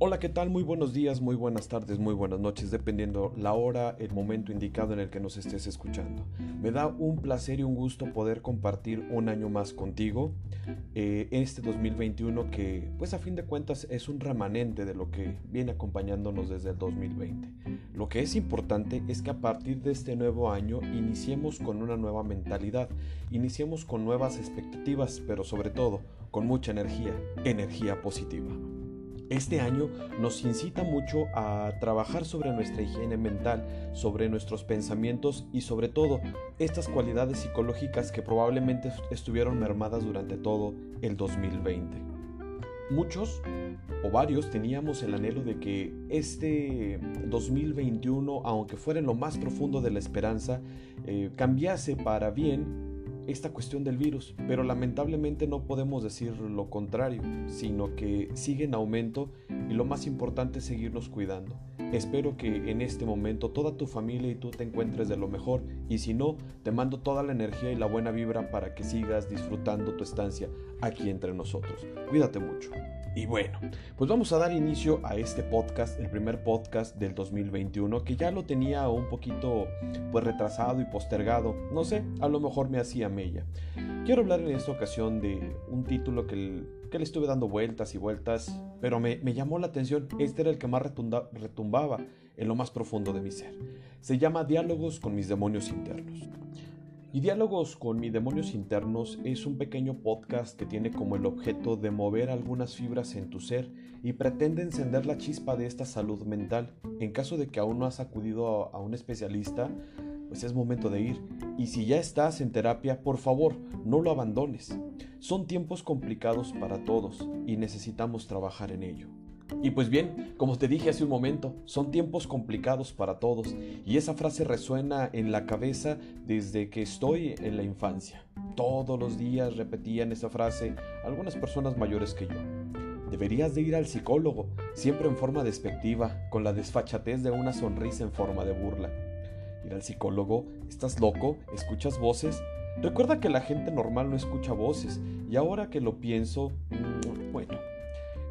Hola, ¿qué tal? Muy buenos días, muy buenas tardes, muy buenas noches, dependiendo la hora, el momento indicado en el que nos estés escuchando. Me da un placer y un gusto poder compartir un año más contigo, eh, este 2021 que pues a fin de cuentas es un remanente de lo que viene acompañándonos desde el 2020. Lo que es importante es que a partir de este nuevo año iniciemos con una nueva mentalidad, iniciemos con nuevas expectativas, pero sobre todo con mucha energía, energía positiva. Este año nos incita mucho a trabajar sobre nuestra higiene mental, sobre nuestros pensamientos y sobre todo estas cualidades psicológicas que probablemente estuvieron mermadas durante todo el 2020. Muchos o varios teníamos el anhelo de que este 2021, aunque fuera en lo más profundo de la esperanza, eh, cambiase para bien esta cuestión del virus, pero lamentablemente no podemos decir lo contrario, sino que sigue en aumento y lo más importante es seguirnos cuidando. Espero que en este momento toda tu familia y tú te encuentres de lo mejor y si no, te mando toda la energía y la buena vibra para que sigas disfrutando tu estancia aquí entre nosotros. Cuídate mucho. Y bueno, pues vamos a dar inicio a este podcast, el primer podcast del 2021, que ya lo tenía un poquito pues retrasado y postergado. No sé, a lo mejor me hacía mella. Quiero hablar en esta ocasión de un título que, que le estuve dando vueltas y vueltas, pero me, me llamó la atención. Este era el que más retumbaba en lo más profundo de mi ser. Se llama Diálogos con mis demonios internos. Y Diálogos con mis demonios internos es un pequeño podcast que tiene como el objeto de mover algunas fibras en tu ser y pretende encender la chispa de esta salud mental. En caso de que aún no has acudido a, un especialista, pues es momento de ir. Y si ya estás en terapia, por favor, no lo abandones. Son tiempos complicados para todos y necesitamos trabajar en ello. Y pues bien, como te dije hace un momento, son tiempos complicados para todos y esa frase resuena en la cabeza desde que estoy en la infancia. Todos los días repetían esa frase algunas personas mayores que yo. Deberías de ir al psicólogo, siempre en forma despectiva, con la desfachatez de una sonrisa en forma de burla. Ir al psicólogo, ¿estás loco? ¿Escuchas voces? Recuerda que la gente normal no escucha voces y ahora que lo pienso,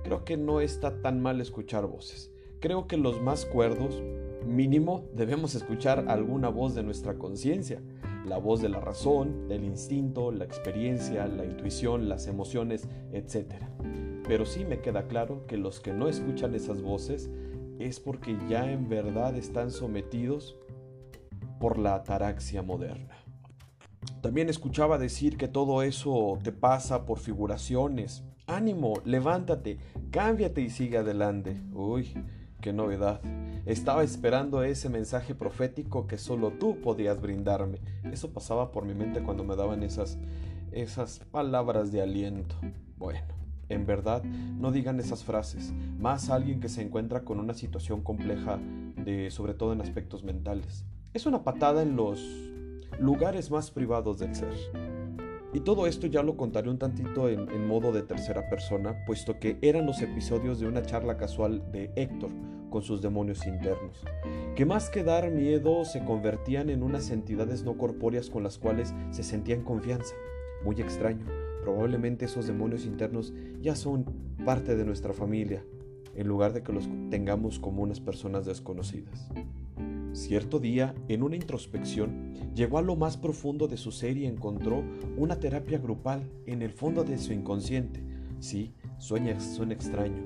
creo que no está tan mal escuchar voces. Creo que los más cuerdos, mínimo, debemos escuchar alguna voz de nuestra conciencia, la voz de la razón, del instinto, la experiencia, la intuición, las emociones, etc. Pero sí me queda claro que los que no escuchan esas voces es porque ya en verdad están sometidos por la ataraxia moderna. También escuchaba decir que todo eso te pasa por figuraciones, Ánimo, levántate, cámbiate y sigue adelante. Uy, qué novedad. Estaba esperando ese mensaje profético que solo tú podías brindarme. Eso pasaba por mi mente cuando me daban esas esas palabras de aliento. Bueno, en verdad, no digan esas frases, más alguien que se encuentra con una situación compleja de sobre todo en aspectos mentales. Es una patada en los lugares más privados del ser. Y todo esto ya lo contaré un tantito en, modo de tercera persona, puesto que eran los episodios de una charla casual de Héctor con sus demonios internos, que más que dar miedo se convertían en unas entidades no corpóreas con las cuales se sentían confianza. Muy extraño, probablemente esos demonios internos ya son parte de nuestra familia, en lugar de que los tengamos como unas personas desconocidas. Cierto día, en una introspección, llegó a lo más profundo de su ser y encontró una terapia grupal en el fondo de su inconsciente. Sí, sueña, suena extraño.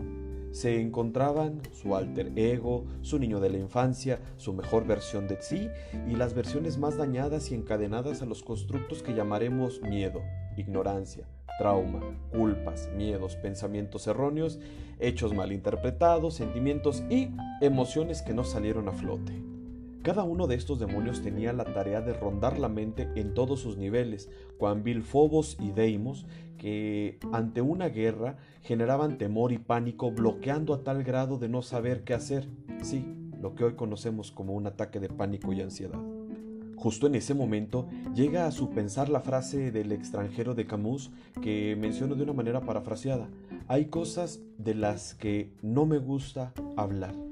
Se encontraban su alter ego, su niño de la infancia, su mejor versión de sí y las versiones más dañadas y encadenadas a los constructos que llamaremos miedo, ignorancia, trauma, culpas, miedos, pensamientos erróneos, hechos malinterpretados, sentimientos y emociones que no salieron a flote. Cada uno de estos demonios tenía la tarea de rondar la mente en todos sus niveles, cuan Phobos y Deimos, que ante una guerra generaban temor y pánico, bloqueando a tal grado de no saber qué hacer. Sí, lo que hoy conocemos como un ataque de pánico y ansiedad. Justo en ese momento llega a su pensar la frase del extranjero de Camus que menciono de una manera parafraseada. Hay cosas de las que no me gusta hablar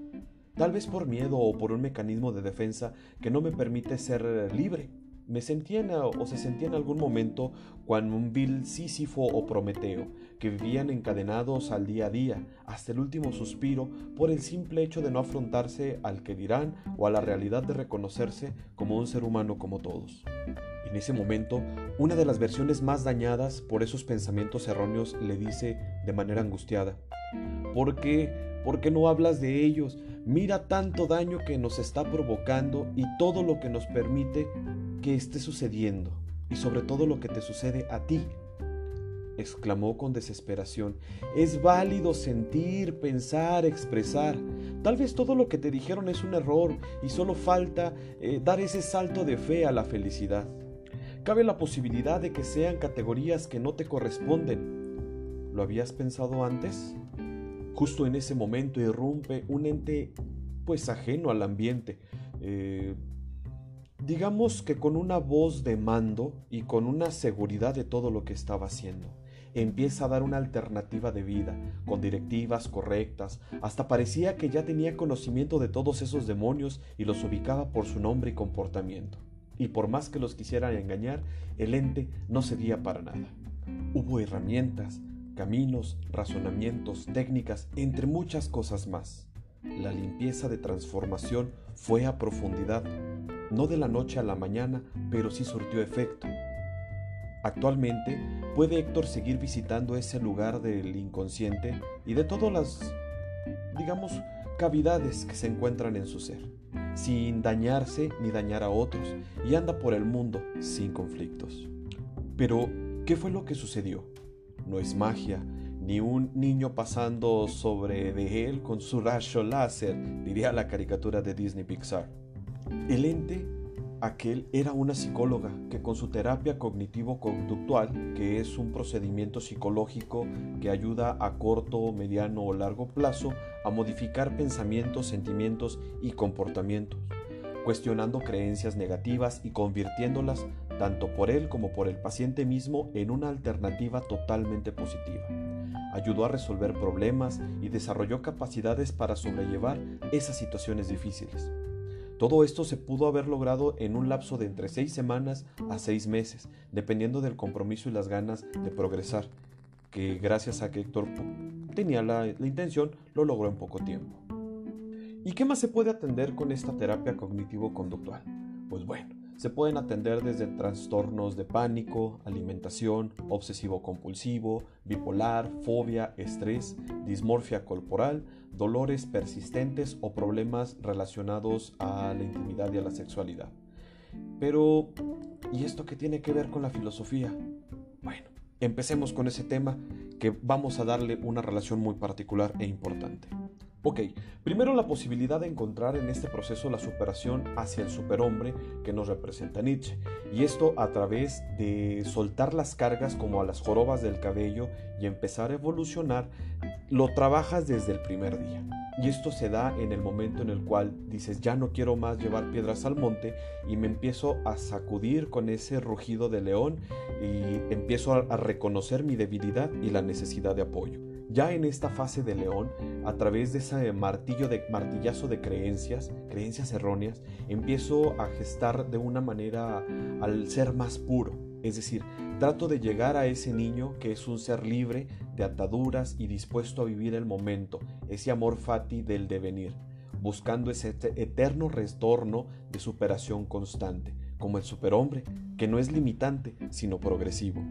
tal vez por miedo o por un mecanismo de defensa que no me permite ser libre. me sentía o se sentía en algún momento cuando un vil Sísifo o Prometeo, que vivían encadenados al día a día, hasta el último suspiro, por el simple hecho de no afrontarse al que dirán o a la realidad de reconocerse como un ser humano como todos. En ese momento, una de las versiones más dañadas por esos pensamientos erróneos le dice de manera angustiada, ¿por qué? ¿Por qué no hablas de ellos? Mira tanto daño que nos está provocando y todo lo que nos permite que esté sucediendo, y sobre todo lo que te sucede a ti. exclamó con desesperación. Es válido sentir, pensar, expresar. Tal vez todo lo que te dijeron es un error y solo falta eh, dar ese salto de fe a la felicidad. Cabe la posibilidad de que sean categorías que no te corresponden. ¿Lo habías pensado antes? Justo en ese momento irrumpe un ente pues ajeno al ambiente. Eh, digamos que con una voz de mando y con una seguridad de todo lo que estaba haciendo. Empieza a dar una alternativa de vida, con directivas correctas, hasta parecía que ya tenía conocimiento de todos esos demonios y los ubicaba por su nombre y comportamiento. Y por más que los quisieran engañar, el ente no cedía para nada. Hubo herramientas, caminos, razonamientos, técnicas, entre muchas cosas más. La limpieza de transformación fue a profundidad, no de la noche a la mañana, pero sí surtió efecto. Actualmente puede Héctor seguir visitando ese lugar del inconsciente y de todas las, digamos, cavidades que se encuentran en su ser, sin dañarse ni dañar a otros, y anda por el mundo sin conflictos. Pero, ¿qué fue lo que sucedió? No es magia, ni un niño pasando sobre de él con su rayo láser, diría la caricatura de Disney Pixar. El ente, aquel, era una psicóloga que con su terapia cognitivo-conductual, que es un procedimiento psicológico que ayuda a corto, mediano o largo plazo a modificar pensamientos, sentimientos y comportamientos, cuestionando creencias negativas y convirtiéndolas tanto por él como por el paciente mismo, en una alternativa totalmente positiva. Ayudó a resolver problemas y desarrolló capacidades para sobrellevar esas situaciones difíciles. Todo esto se pudo haber logrado en un lapso de entre seis semanas a seis meses, dependiendo del compromiso y las ganas de progresar, que gracias a que Héctor tenía la, la intención, lo logró en poco tiempo. ¿Y qué más se puede atender con esta terapia cognitivo-conductual? Pues bueno, se pueden atender desde trastornos de pánico, alimentación, obsesivo-compulsivo, bipolar, fobia, estrés, dismorfia corporal, dolores persistentes o problemas relacionados a la intimidad y a la sexualidad. Pero, ¿y esto qué tiene que ver con la filosofía? Bueno, empecemos con ese tema que vamos a darle una relación muy particular e importante. Ok, primero la posibilidad de encontrar en este proceso la superación hacia el superhombre que nos representa Nietzsche, y esto a través de soltar las cargas como a las jorobas del cabello y empezar a evolucionar, lo trabajas desde el primer día. Y esto se da en el momento en el cual dices, ya no quiero más llevar piedras al monte y me empiezo a sacudir con ese rugido de león y empiezo a, reconocer mi debilidad y la necesidad de apoyo. Ya en esta fase de león, a través de ese martillo de martillazo de creencias, creencias erróneas, empiezo a gestar de una manera al ser más puro. Es decir, trato de llegar a ese niño que es un ser libre de ataduras y dispuesto a vivir el momento, ese amor fati del devenir, buscando ese eterno retorno de superación constante, como el superhombre, que no es limitante, sino progresivo.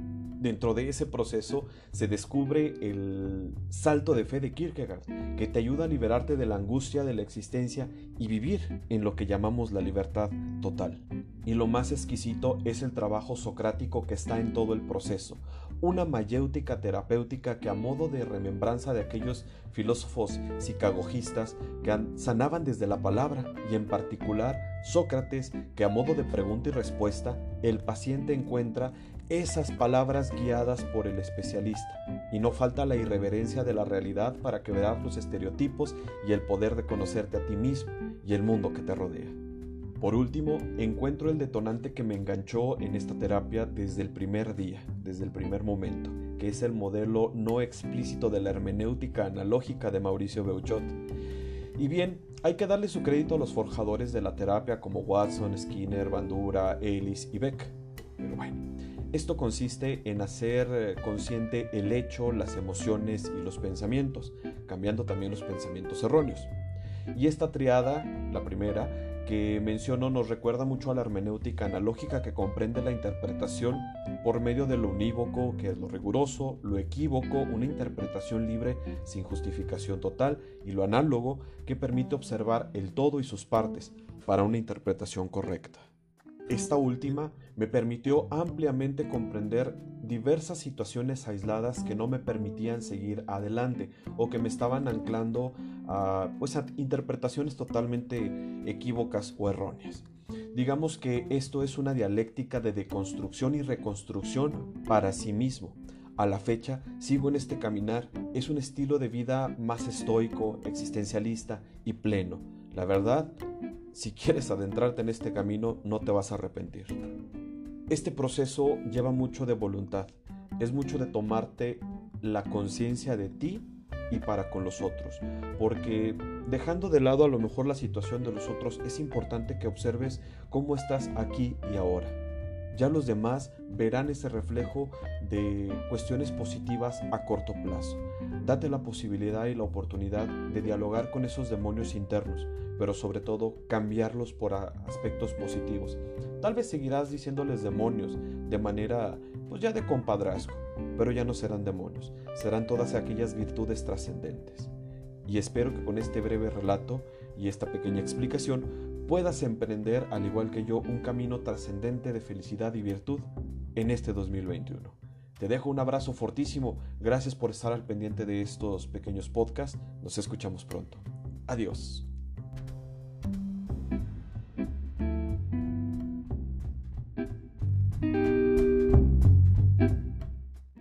Dentro de ese proceso se descubre el salto de fe de Kierkegaard, que te ayuda a liberarte de la angustia de la existencia y vivir en lo que llamamos la libertad total. Y lo más exquisito es el trabajo socrático que está en todo el proceso, una mayéutica terapéutica que a modo de remembranza de aquellos filósofos psicagogistas que sanaban desde la palabra y en particular Sócrates que a modo de pregunta y respuesta el paciente encuentra esas palabras guiadas por el especialista. Y no falta la irreverencia de la realidad para que veas los estereotipos y el poder de conocerte a ti mismo y el mundo que te rodea. Por último, encuentro el detonante que me enganchó en esta terapia desde el primer día, desde el primer momento, que es el modelo no explícito de la hermenéutica analógica de Mauricio Beuchot. Y bien, hay que darle su crédito a los forjadores de la terapia como Watson, Skinner, Bandura, Ellis y Beck. Pero bueno, esto consiste en hacer consciente el hecho, las emociones y los pensamientos, cambiando también los pensamientos erróneos. Y esta triada, la primera, que menciono nos recuerda mucho a la hermenéutica analógica que comprende la interpretación por medio de lo unívoco, que es lo riguroso, lo equívoco, una interpretación libre sin justificación total, y lo análogo, que permite observar el todo y sus partes para una interpretación correcta. Esta última me permitió ampliamente comprender diversas situaciones aisladas que no me permitían seguir adelante o que me estaban anclando a, pues, interpretaciones totalmente equívocas o erróneas. Digamos que esto es una dialéctica de deconstrucción y reconstrucción para sí mismo. A la fecha sigo en este caminar, es un estilo de vida más estoico, existencialista y pleno. La verdad, si quieres adentrarte en este camino, no te vas a arrepentir. Este proceso lleva mucho de voluntad, es mucho de tomarte la conciencia de ti y para con los otros, porque dejando de lado a lo mejor la situación de los otros, es importante que observes cómo estás aquí y ahora. Ya los demás verán ese reflejo de cuestiones positivas a corto plazo. Date la posibilidad y la oportunidad de dialogar con esos demonios internos, pero sobre todo cambiarlos por aspectos positivos. Tal vez seguirás diciéndoles demonios de manera pues ya de compadrazgo, pero ya no serán demonios, serán todas aquellas virtudes trascendentes. Y espero que con este breve relato y esta pequeña explicación puedas emprender, al igual que yo, un camino trascendente de felicidad y virtud en este 2021. Te dejo un abrazo fortísimo, gracias por estar al pendiente de estos pequeños podcasts, nos escuchamos pronto. Adiós.